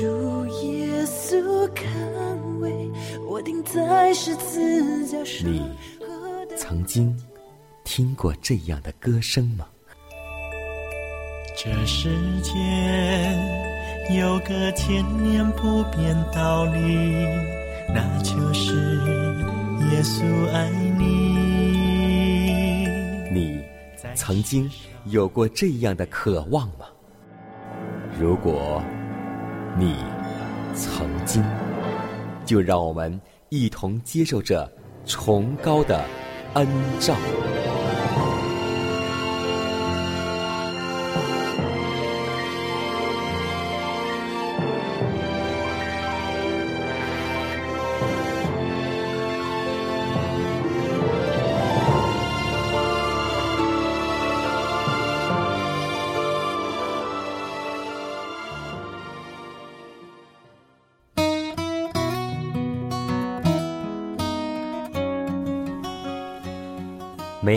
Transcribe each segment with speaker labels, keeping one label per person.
Speaker 1: 主耶稣看为我钉在十字架上。
Speaker 2: 你曾经听过这样的歌声吗？
Speaker 3: 这世间有个千年不变道理，那就是耶稣爱你。
Speaker 2: 你曾经有过这样的渴望吗？如果你曾经，就让我们一同接受这崇高的恩照。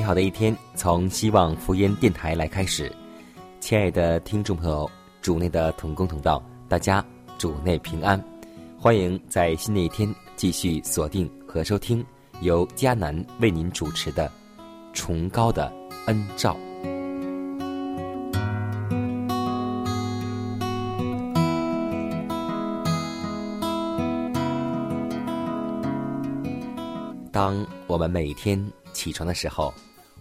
Speaker 2: 好的一天从希望福音电台来开始，亲爱的听众朋友，主内的同工同道，大家主内平安，欢迎在新的一天继续锁定和收听由迦南为您主持的《崇高的恩照》。当我们每天起床的时候，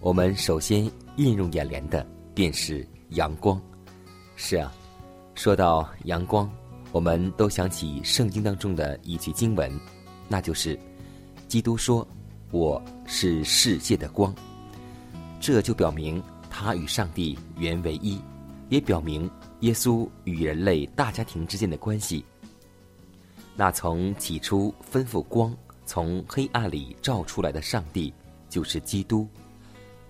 Speaker 2: 我们首先映入眼帘的便是阳光。是啊，说到阳光，我们都想起圣经当中的一句经文，那就是基督说：“我是世界的光。”这就表明他与上帝原为一，也表明耶稣与人类大家庭之间的关系。那从起初吩咐光从黑暗里照出来的上帝，就是基督。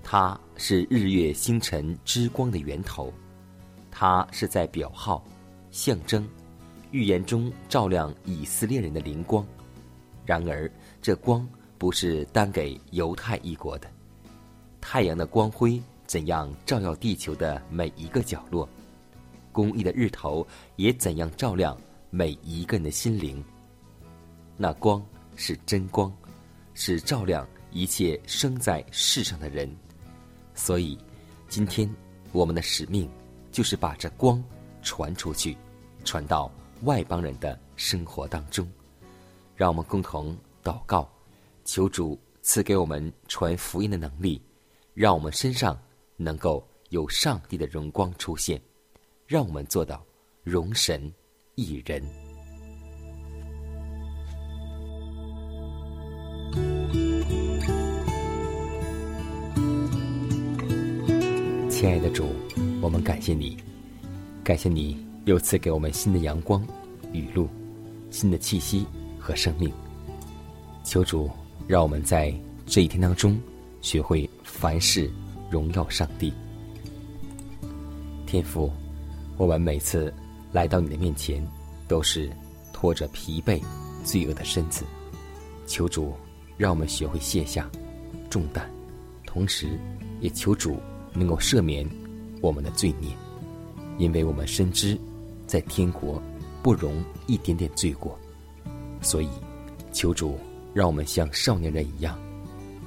Speaker 2: 它是日月星辰之光的源头，它是在表号、象征、预言中照亮以色列人的灵光。然而，这光不是单给犹太一国的。太阳的光辉怎样照耀地球的每一个角落，公义的日头也怎样照亮每一个人的心灵。那光是真光，是照亮一切生在世上的人。所以，今天我们的使命就是把这光传出去，传到外邦人的生活当中。让我们共同祷告，求主赐给我们传福音的能力，让我们身上能够有上帝的荣光出现，让我们做到容神一人。亲爱的主，我们感谢你，感谢你又赐给我们新的阳光、雨露、新的气息和生命。求主让我们在这一天当中学会凡事荣耀上帝。天父，我们每次来到你的面前，都是拖着疲惫、罪恶的身子。求主让我们学会卸下重担，同时也求主。能够赦免我们的罪孽，因为我们深知在天国不容一点点罪过，所以求主让我们像少年人一样，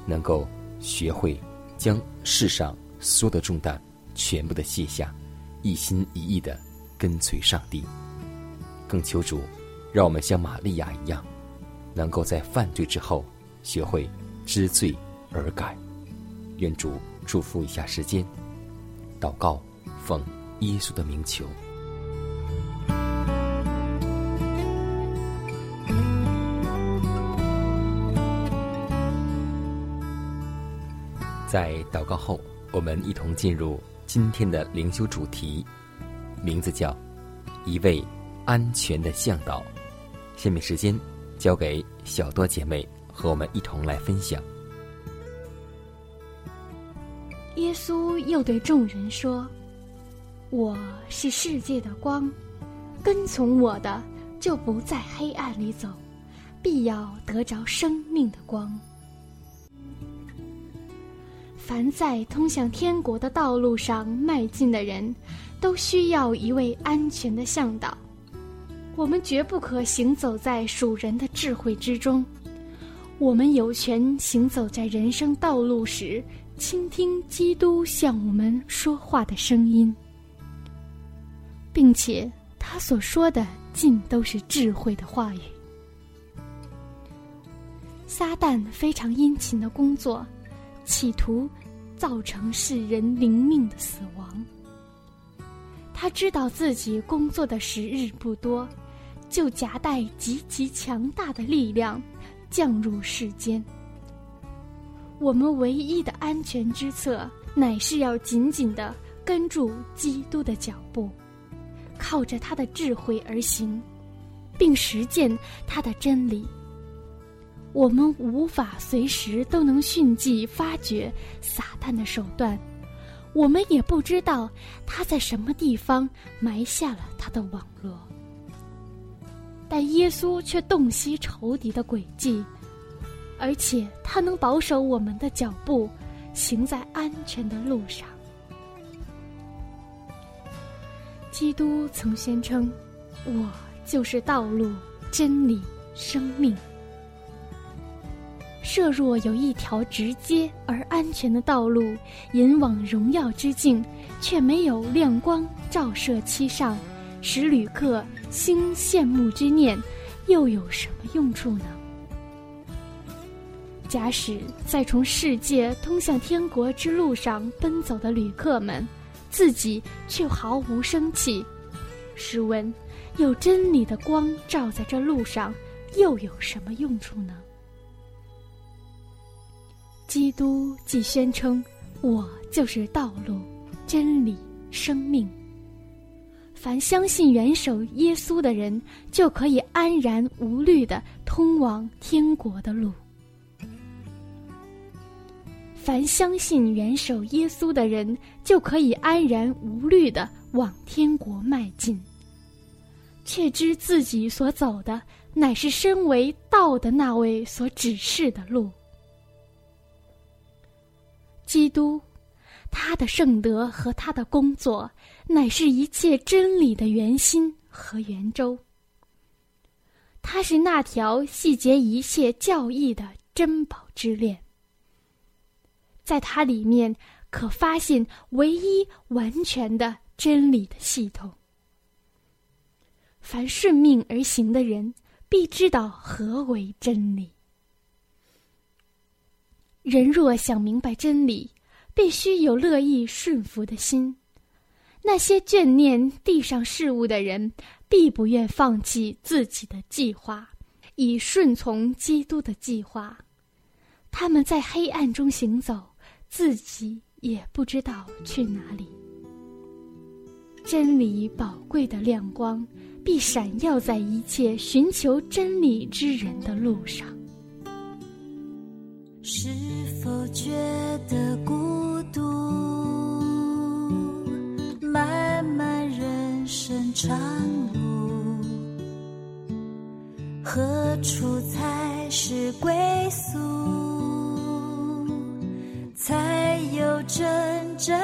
Speaker 2: 能够学会将世上所有的重担全部的卸下，一心一意的跟随上帝。更求主让我们像玛利亚一样，能够在犯罪之后学会知罪而改。愿主。祝福一下时间，祷告，奉耶稣的名求。在祷告后，我们一同进入今天的灵修主题，名字叫“一位安全的向导”。下面时间交给小多姐妹和我们一同来分享。
Speaker 4: 稣又对众人说：“我是世界的光，跟从我的就不在黑暗里走，必要得着生命的光。凡在通向天国的道路上迈进的人，都需要一位安全的向导。我们绝不可行走在属人的智慧之中。我们有权行走在人生道路时。”倾听基督向我们说话的声音，并且他所说的尽都是智慧的话语。撒旦非常殷勤的工作，企图造成世人灵命的死亡。他知道自己工作的时日不多，就夹带极其强大的力量降入世间。我们唯一的安全之策，乃是要紧紧的跟住基督的脚步，靠着他的智慧而行，并实践他的真理。我们无法随时都能迅即发觉撒旦的手段，我们也不知道他在什么地方埋下了他的网络。但耶稣却洞悉仇敌的诡计。而且他能保守我们的脚步，行在安全的路上。基督曾宣称：“我就是道路、真理、生命。”设若有一条直接而安全的道路引往荣耀之境，却没有亮光照射其上，使旅客心羡慕之念，又有什么用处呢？假使在从世界通向天国之路上奔走的旅客们，自己却毫无生气，试问，有真理的光照在这路上，又有什么用处呢？基督既宣称：“我就是道路、真理、生命。”凡相信元首耶稣的人，就可以安然无虑的通往天国的路。凡相信元首耶稣的人，就可以安然无虑的往天国迈进。却知自己所走的，乃是身为道的那位所指示的路。基督，他的圣德和他的工作，乃是一切真理的圆心和圆周。他是那条细节一切教义的珍宝之链。在它里面可发现唯一完全的真理的系统。凡顺命而行的人，必知道何为真理。人若想明白真理，必须有乐意顺服的心。那些眷念地上事物的人，必不愿放弃自己的计划，以顺从基督的计划。他们在黑暗中行走。自己也不知道去哪里。真理宝贵的亮光，必闪耀在一切寻求真理之人的路上。
Speaker 1: 是否觉得孤独？漫漫人生长路，何处才是归宿？真正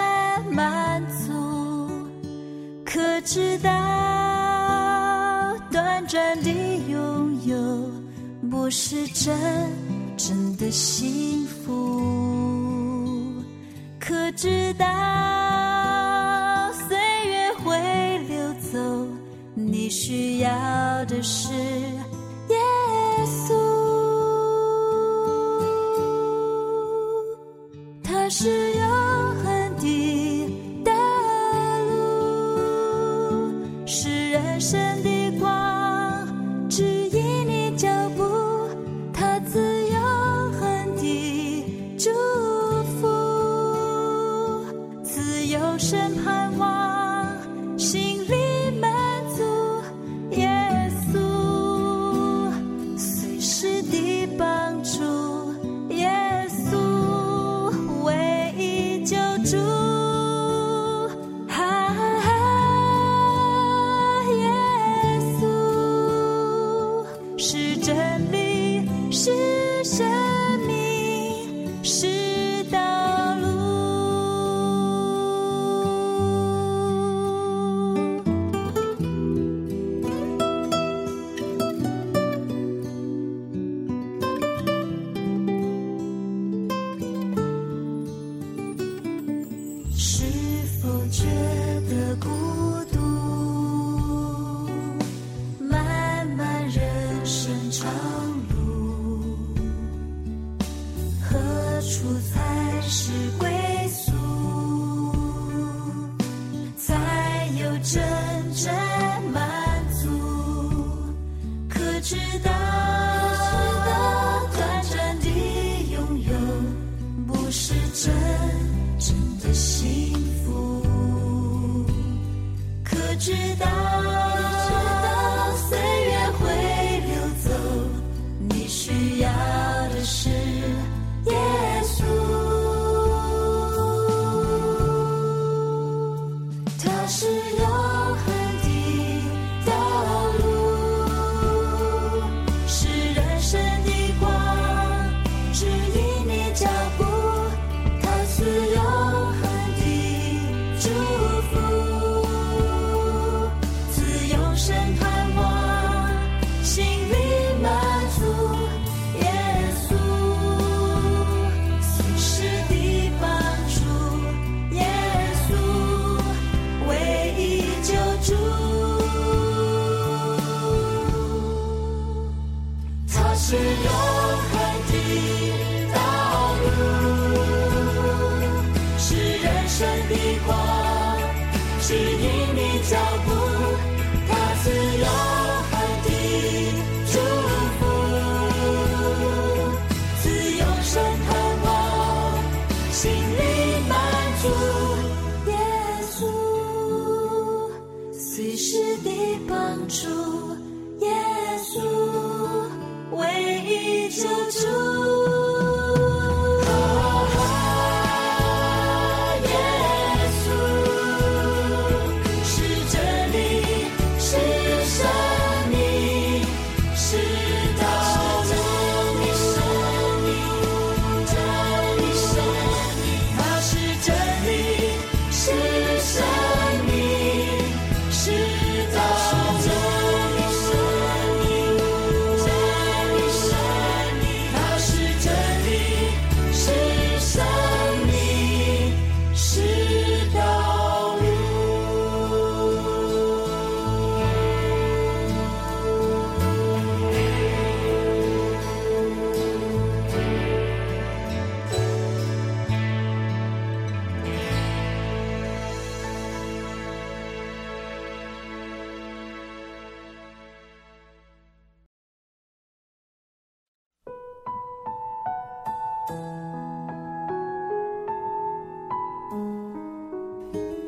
Speaker 1: 满足。可知道，短暂的拥有不是真正的幸福。可知道，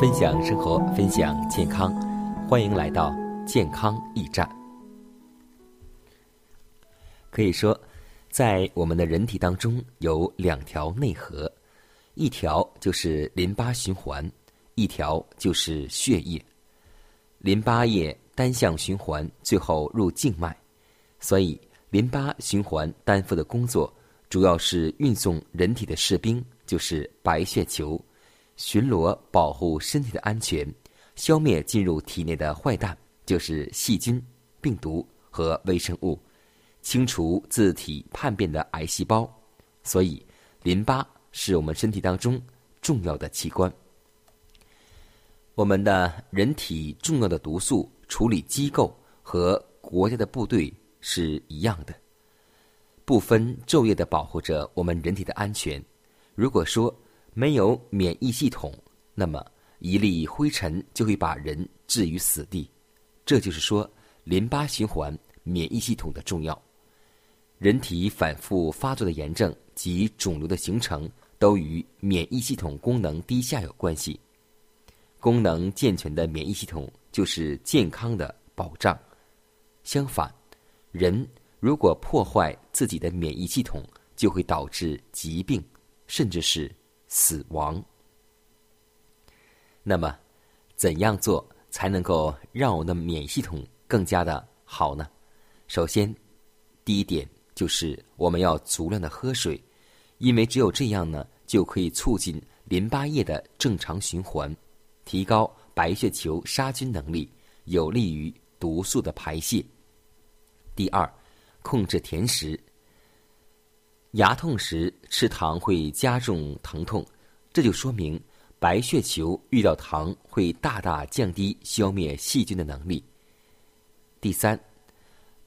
Speaker 2: 分享生活，分享健康，欢迎来到健康驿站。可以说，在我们的人体当中有两条内核，一条就是淋巴循环，一条就是血液。淋巴液单向循环，最后入静脉，所以淋巴循环担负的工作主要是运送人体的士兵，就是白血球，巡逻保护身体的安全，消灭进入体内的坏蛋，就是细菌、病毒和微生物。清除自体叛变的癌细胞，所以淋巴是我们身体当中重要的器官。我们的人体重要的毒素处理机构和国家的部队是一样的，不分昼夜的保护着我们人体的安全。如果说没有免疫系统，那么一粒灰尘就会把人置于死地。这就是说，淋巴循环、免疫系统的重要。人体反复发作的炎症及肿瘤的形成，都与免疫系统功能低下有关系。功能健全的免疫系统就是健康的保障。相反，人如果破坏自己的免疫系统，就会导致疾病，甚至是死亡。那么，怎样做才能够让我们的免疫系统更加的好呢？首先，第一点。就是我们要足量的喝水，因为只有这样呢，就可以促进淋巴液的正常循环，提高白血球杀菌能力，有利于毒素的排泄。第二，控制甜食。牙痛时吃糖会加重疼痛，这就说明白血球遇到糖会大大降低消灭细菌的能力。第三，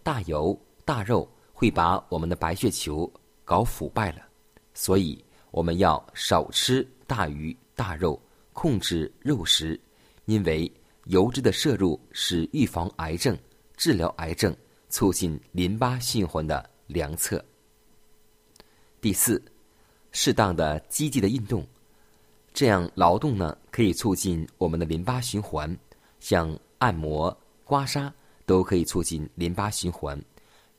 Speaker 2: 大油大肉。会把我们的白血球搞腐败了，所以我们要少吃大鱼大肉，控制肉食，因为油脂的摄入是预防癌症、治疗癌症、促进淋巴循环的良策。第四，适当的积极的运动，这样劳动呢可以促进我们的淋巴循环，像按摩、刮痧都可以促进淋巴循环。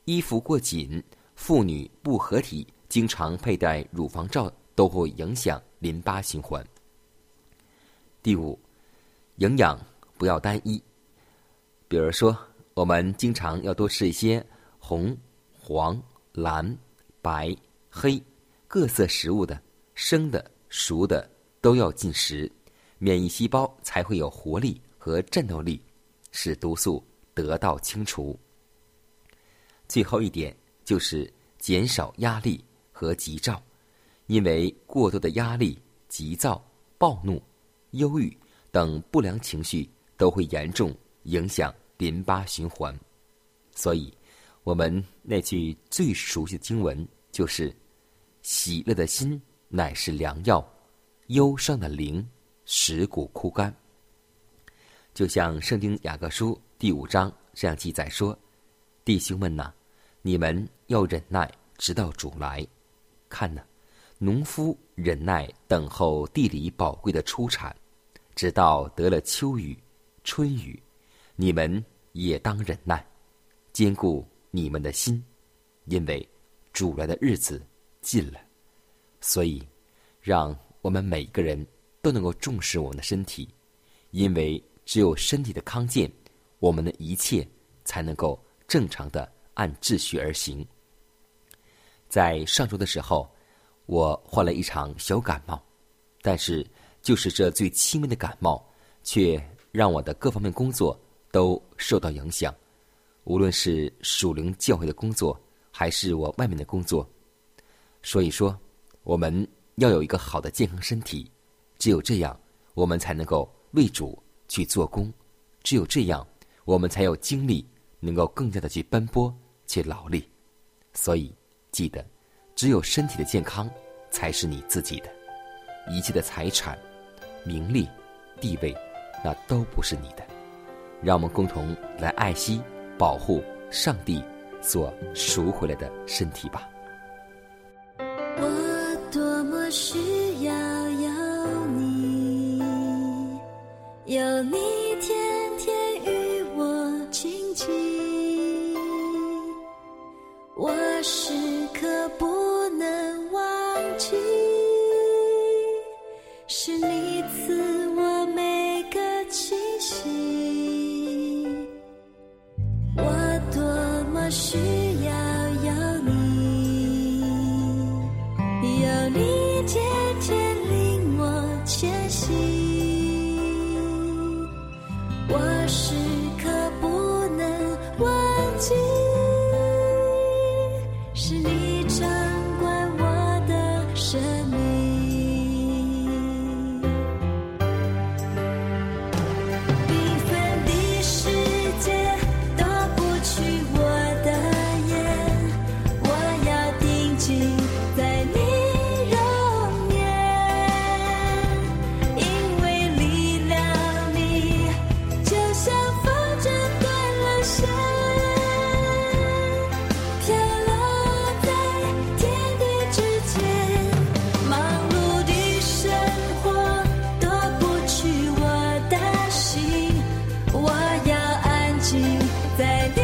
Speaker 2: 衣服过紧，妇女不合体，经常佩戴乳房罩都会影响淋巴循环。第五，营养不要单一，比如说，我们经常要多吃一些红、黄、蓝、白、黑各色食物的，生的、熟的都要进食，免疫细胞才会有活力和战斗力，使毒素得到清除。最后一点就是减少压力和急躁，因为过多的压力、急躁、暴怒、忧郁等不良情绪都会严重影响淋巴循环。所以，我们那句最熟悉的经文就是：“喜乐的心乃是良药，忧伤的灵使骨枯干。”就像《圣经雅各书》第五章这样记载说：“弟兄们呐。”你们要忍耐，直到主来。看呢，农夫忍耐等候地里宝贵的出产，直到得了秋雨、春雨。你们也当忍耐，坚固你们的心，因为主来的日子近了。所以，让我们每个人都能够重视我们的身体，因为只有身体的康健，我们的一切才能够正常的。按秩序而行。在上周的时候，我患了一场小感冒，但是就是这最轻微的感冒，却让我的各方面工作都受到影响，无论是属灵教会的工作，还是我外面的工作。所以说，我们要有一个好的健康身体，只有这样，我们才能够为主去做工；只有这样，我们才有精力能够更加的去奔波。去劳力，所以记得，只有身体的健康才是你自己的。一切的财产、名利、地位，那都不是你的。让我们共同来爱惜、保护上帝所赎回来的身体吧。
Speaker 1: 我多么需要有你，有你天天在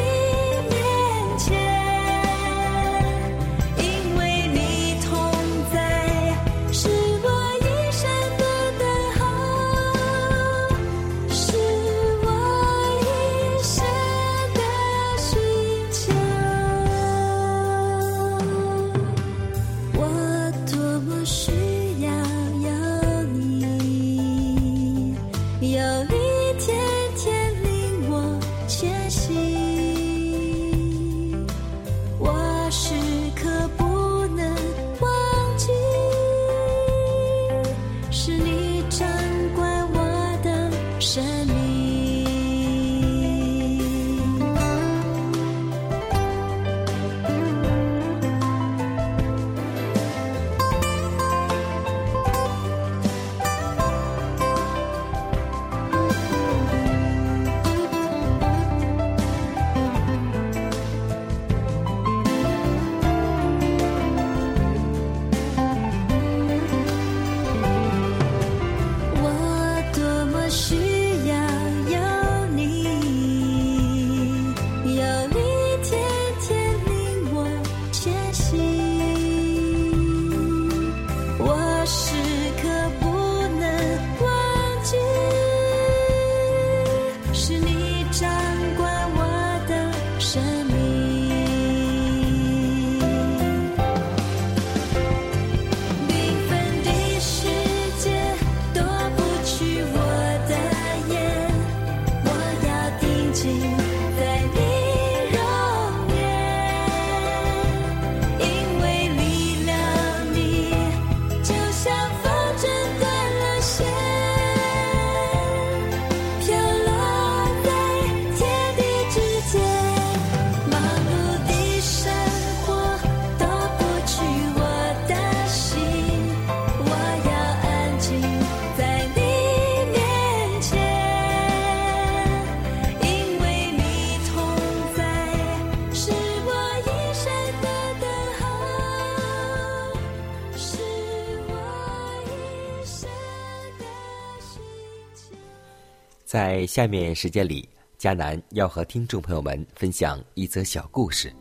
Speaker 2: 下面时间里，迦南要和听众朋友们分享一则小故事，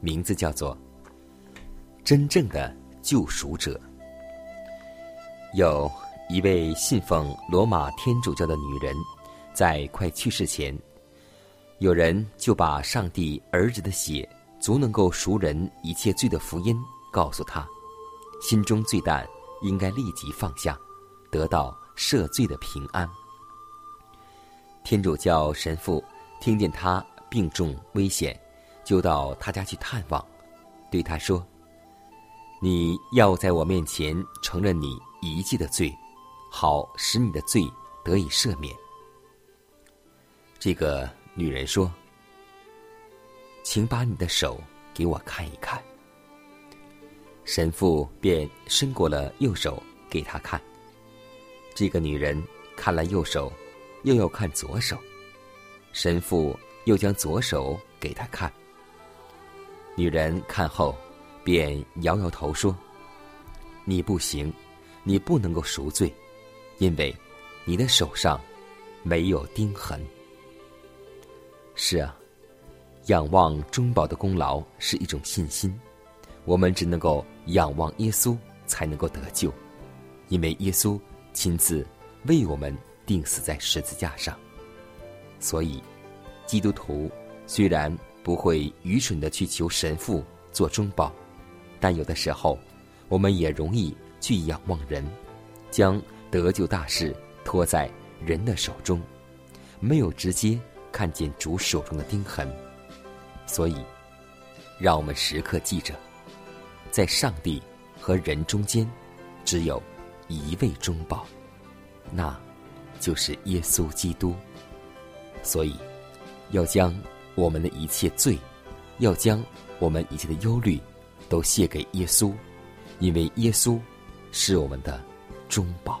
Speaker 2: 名字叫做《真正的救赎者》。有一位信奉罗马天主教的女人，在快去世前，有人就把上帝儿子的血足能够赎人一切罪的福音告诉她，心中罪担应该立即放下，得到赦罪的平安。天主教神父听见他病重危险，就到他家去探望，对他说：“你要在我面前承认你一切的罪，好使你的罪得以赦免。”这个女人说：“请把你的手给我看一看。”神父便伸过了右手给他看，这个女人看了右手，又要看左手，神父又将左手给他看。女人看后，便摇摇头说：“你不行，你不能够赎罪，因为你的手上没有钉痕。”是啊，仰望中保的功劳是一种信心，我们只能够仰望耶稣，才能够得救，因为耶稣亲自为我们钉死在十字架上。所以，基督徒虽然不会愚蠢的去求神父做中保，但有的时候，我们也容易去仰望人，将得救大事托在人的手中，没有直接。看见主手中的钉痕，所以，让我们时刻记着，在上帝和人中间，只有一位中保，那就是耶稣基督。所以，要将我们的一切罪，要将我们一切的忧虑，都卸给耶稣，因为耶稣是我们的中保。